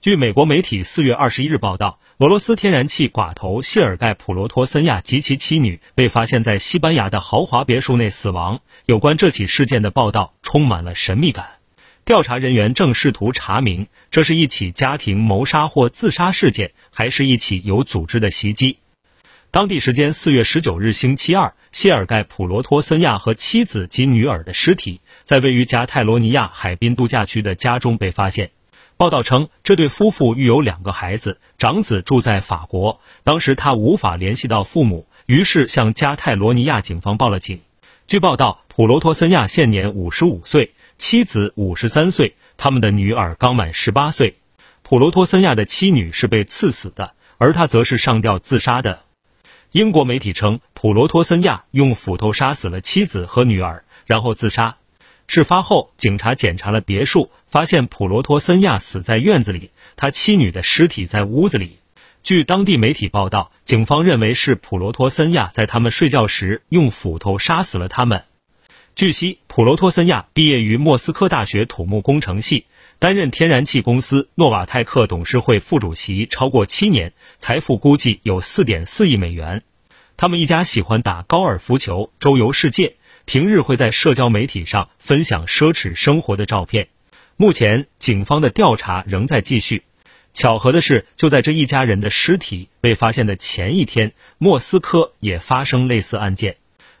据美国媒体四月二十一日报道，俄罗斯天然气寡头谢尔盖·普罗托森亚及其妻女被发现在西班牙的豪华别墅内死亡。有关这起事件的报道充满了神秘感。调查人员正试图查明，这是一起家庭谋杀或自杀事件，还是一起有组织的袭击。当地时间四月十九日星期二，谢尔盖·普罗托森亚和妻子及女儿的尸体在位于加泰罗尼亚海滨度假区的家中被发现。报道称，这对夫妇育有两个孩子，长子住在法国。当时他无法联系到父母，于是向加泰罗尼亚警方报了警。据报道，普罗托森亚现年五十五岁，妻子五十三岁，他们的女儿刚满十八岁。普罗托森亚的妻女是被刺死的，而他则是上吊自杀的。英国媒体称，普罗托森亚用斧头杀死了妻子和女儿，然后自杀。事发后，警察检查了别墅，发现普罗托森亚死在院子里，他妻女的尸体在屋子里。据当地媒体报道，警方认为是普罗托森亚在他们睡觉时用斧头杀死了他们。据悉，普罗托森亚毕业于莫斯科大学土木工程系，担任天然气公司诺瓦泰克董事会副主席超过七年，财富估计有四点四亿美元。他们一家喜欢打高尔夫球，周游世界。平日会在社交媒体上分享奢侈生活的照片。目前，警方的调查仍在继续。巧合的是，就在这一家人的尸体被发现的前一天，莫斯科也发生类似案件。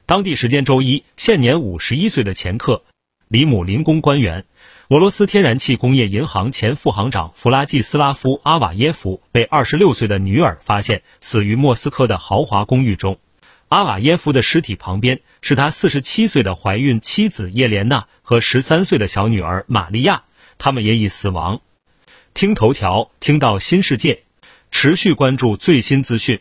当地时间周一，现年五十一岁的前客里姆林宫官员、俄罗斯天然气工业银行前副行长弗拉季斯拉夫·阿瓦耶夫被二十六岁的女儿发现死于莫斯科的豪华公寓中。阿瓦耶夫的尸体旁边是他四十七岁的怀孕妻子叶莲娜和十三岁的小女儿玛利亚，他们也已死亡。听头条，听到新世界，持续关注最新资讯。